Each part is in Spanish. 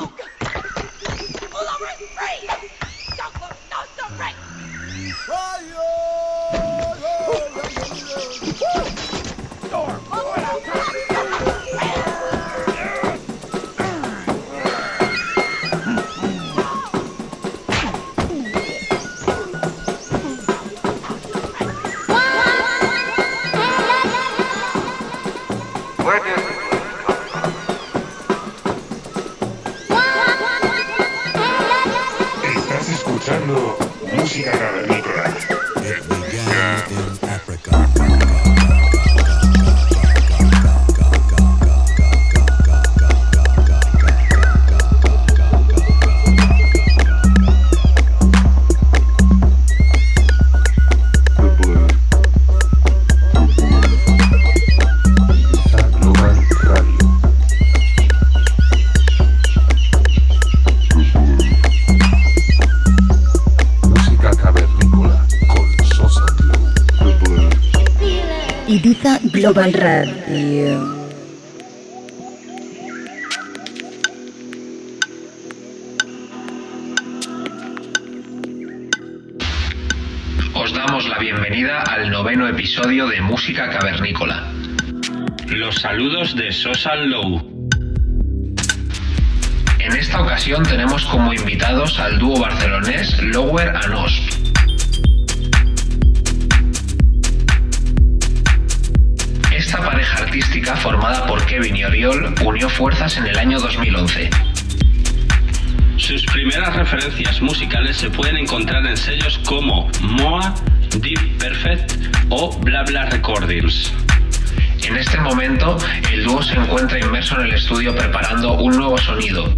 No! Pull over! Free! Don't look! No, stop! Right! Fire! Social Low. En esta ocasión tenemos como invitados al dúo barcelonés Lower and Osp. Esta pareja artística, formada por Kevin y Oriol, unió fuerzas en el año 2011. Sus primeras referencias musicales se pueden encontrar en sellos como Moa, Deep Perfect o Bla Bla Recordings. En este momento, el dúo se encuentra inmerso en el estudio preparando un nuevo sonido.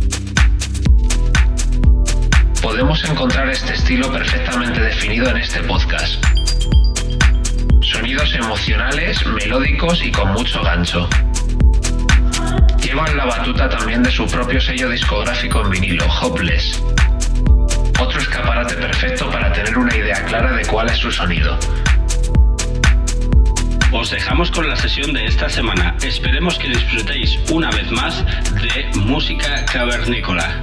Podemos encontrar este estilo perfectamente definido en este podcast. Sonidos emocionales, melódicos y con mucho gancho. Llevan la batuta también de su propio sello discográfico en vinilo, Hopeless. Otro escaparate perfecto para tener una idea clara de cuál es su sonido. Os dejamos con la sesión de esta semana. Esperemos que disfrutéis una vez más de música cavernícola.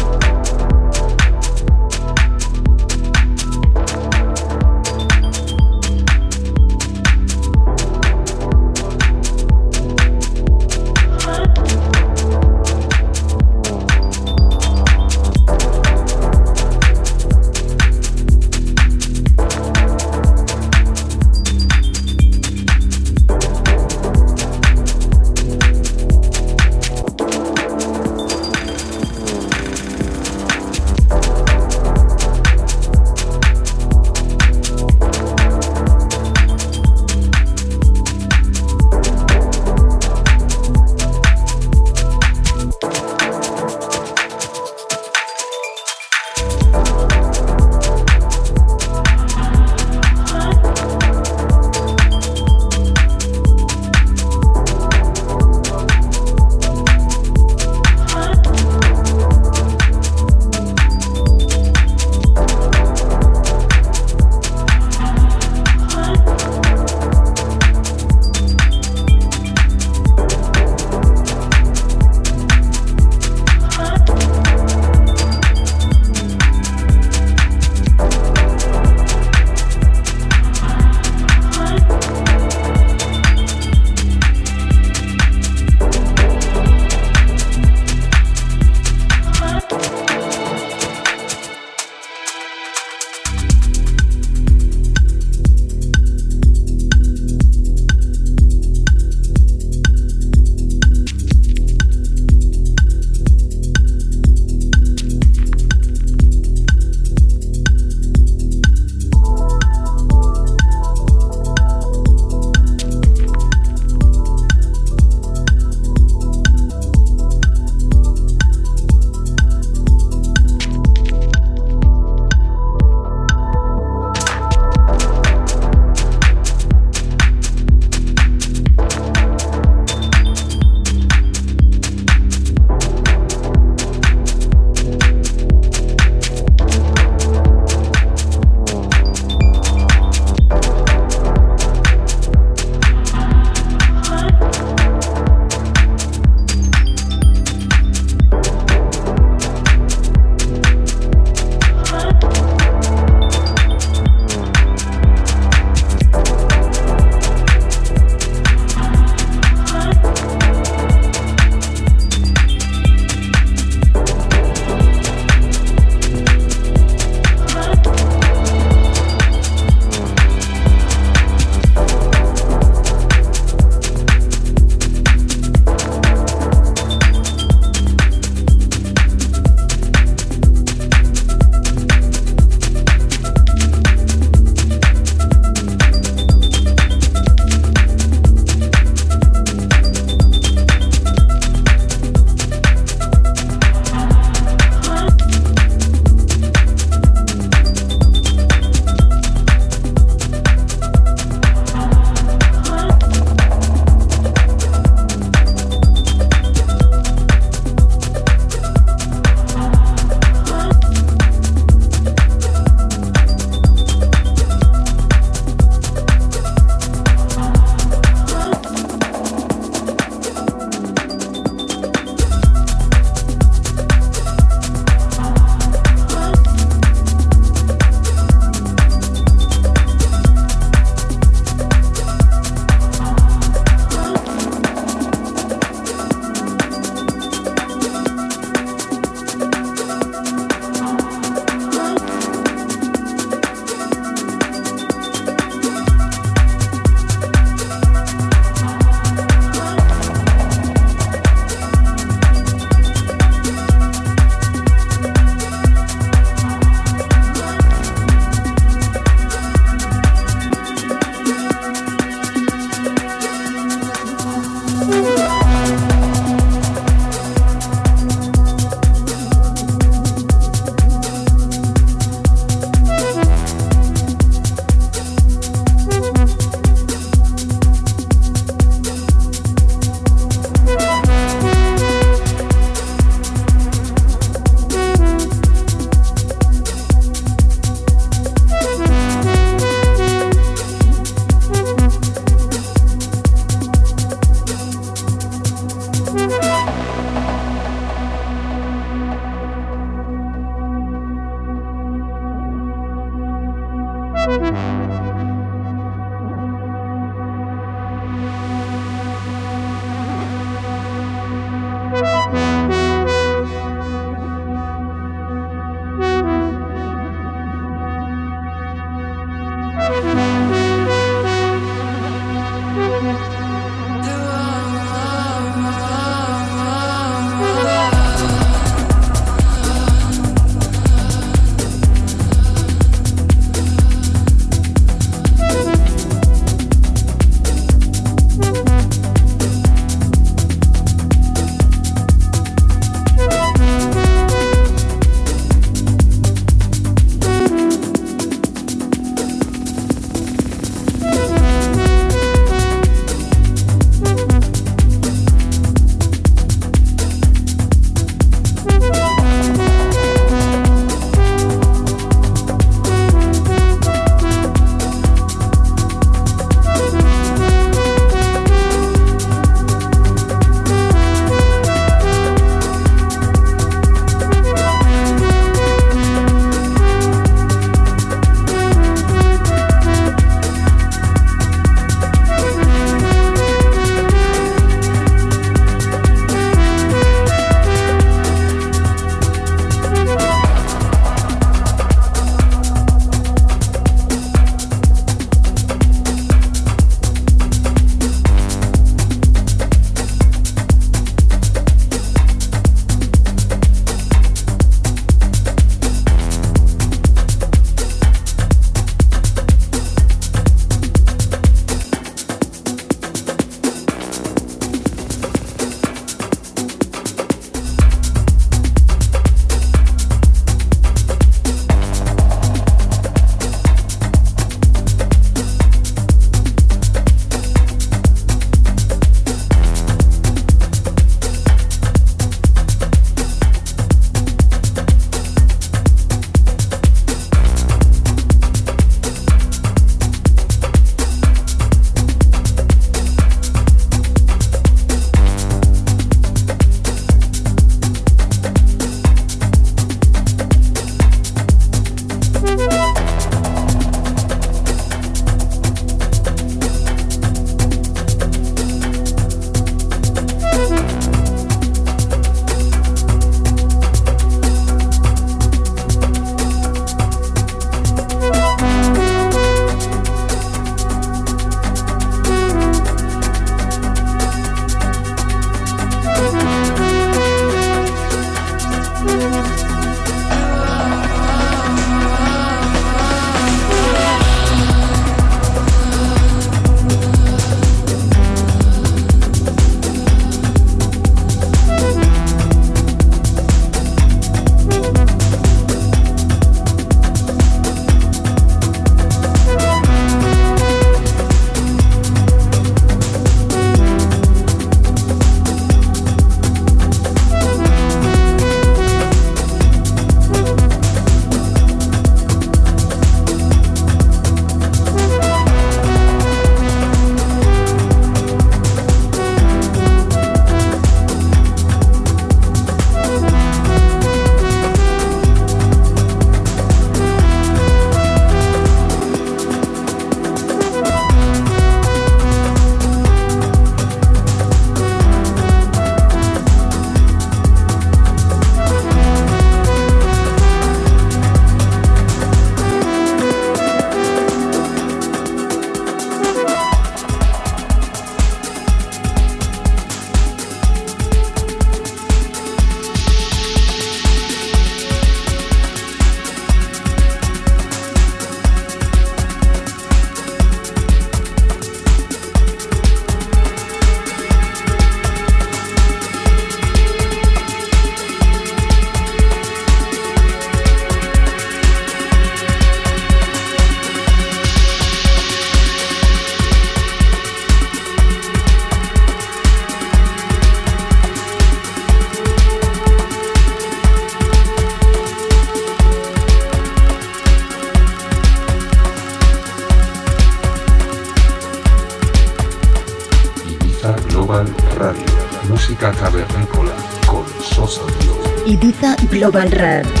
Global Radio.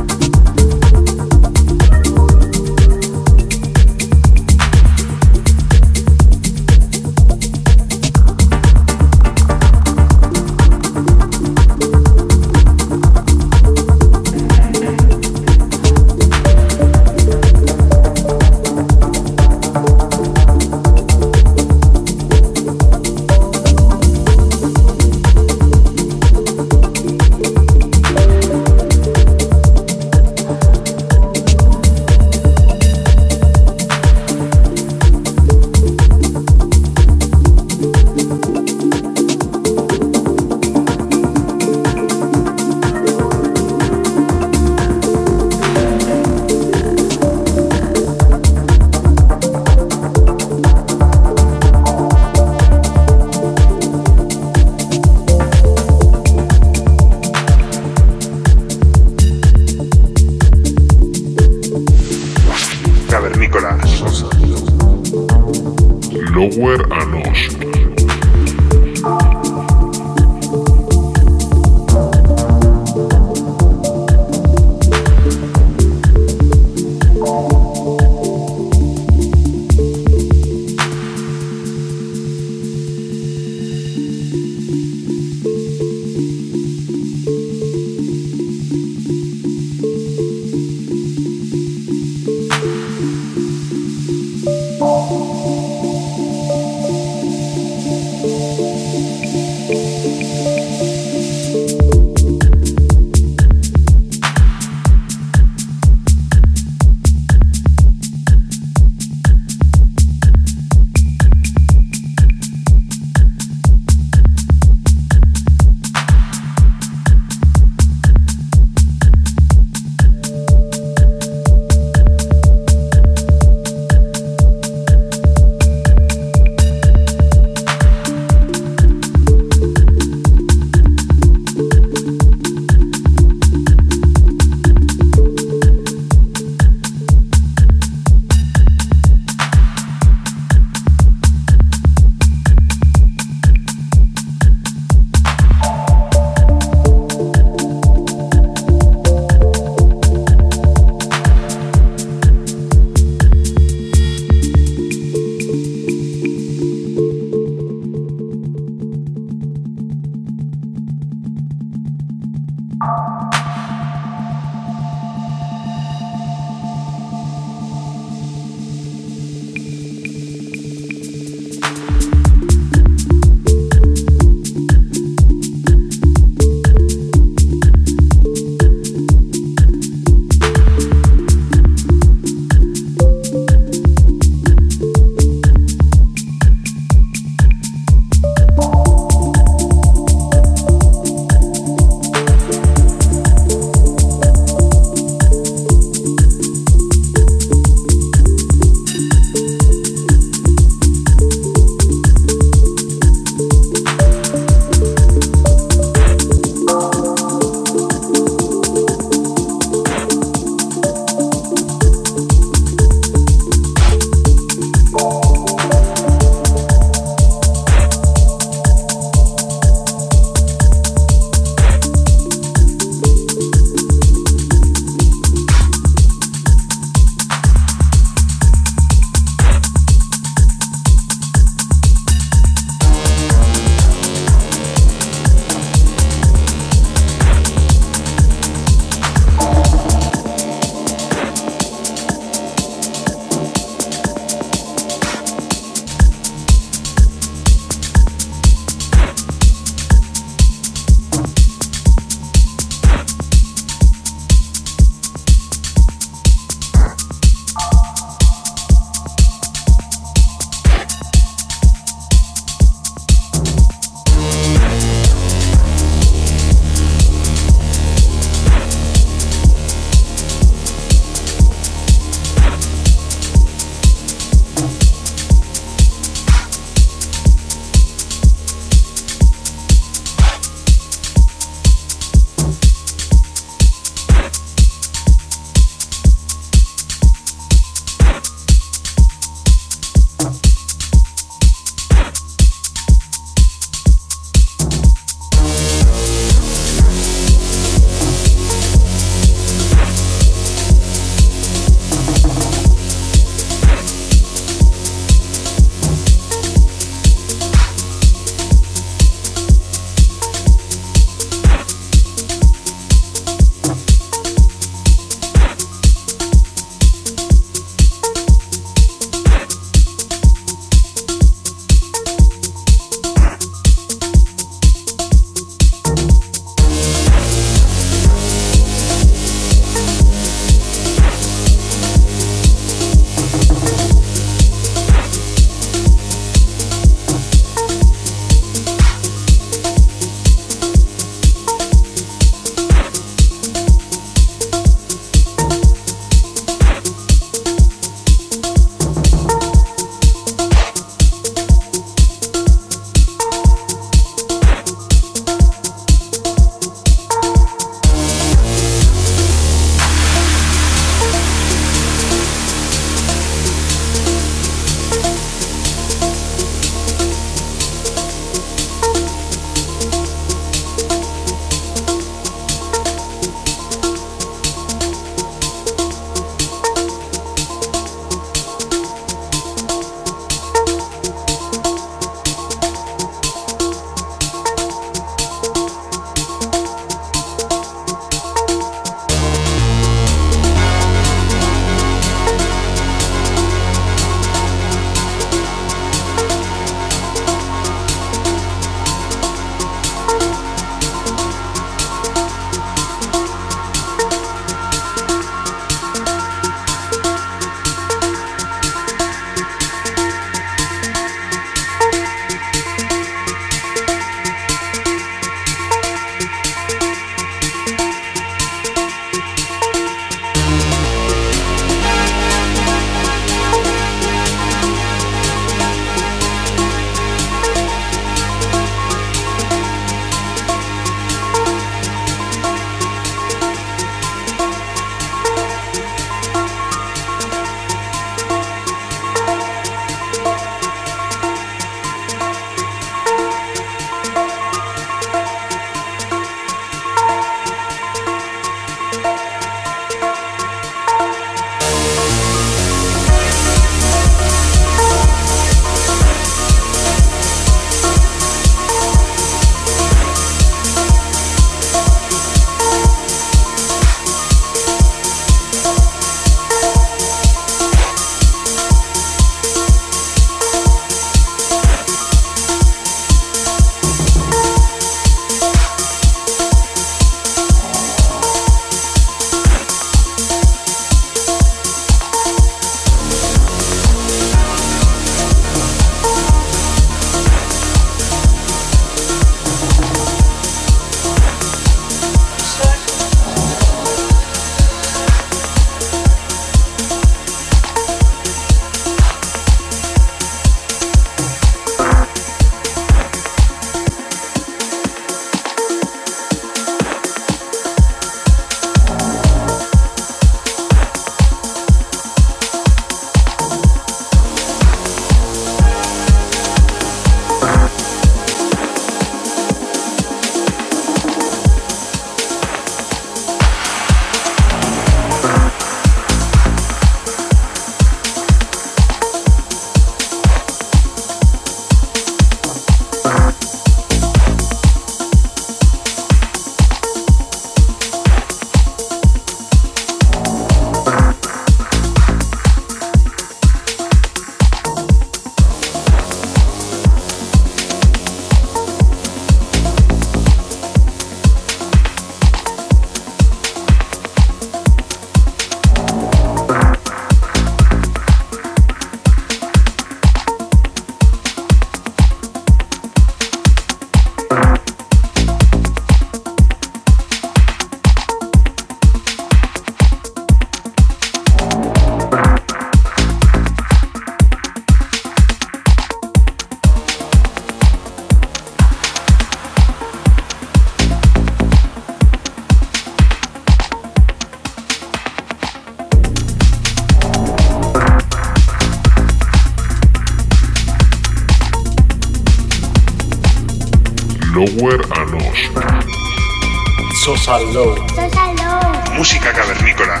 Social Low. Social Low. Música cavernícola.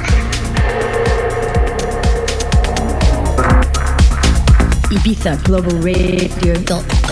IbizaGlobalRadio.com Lower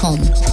Low.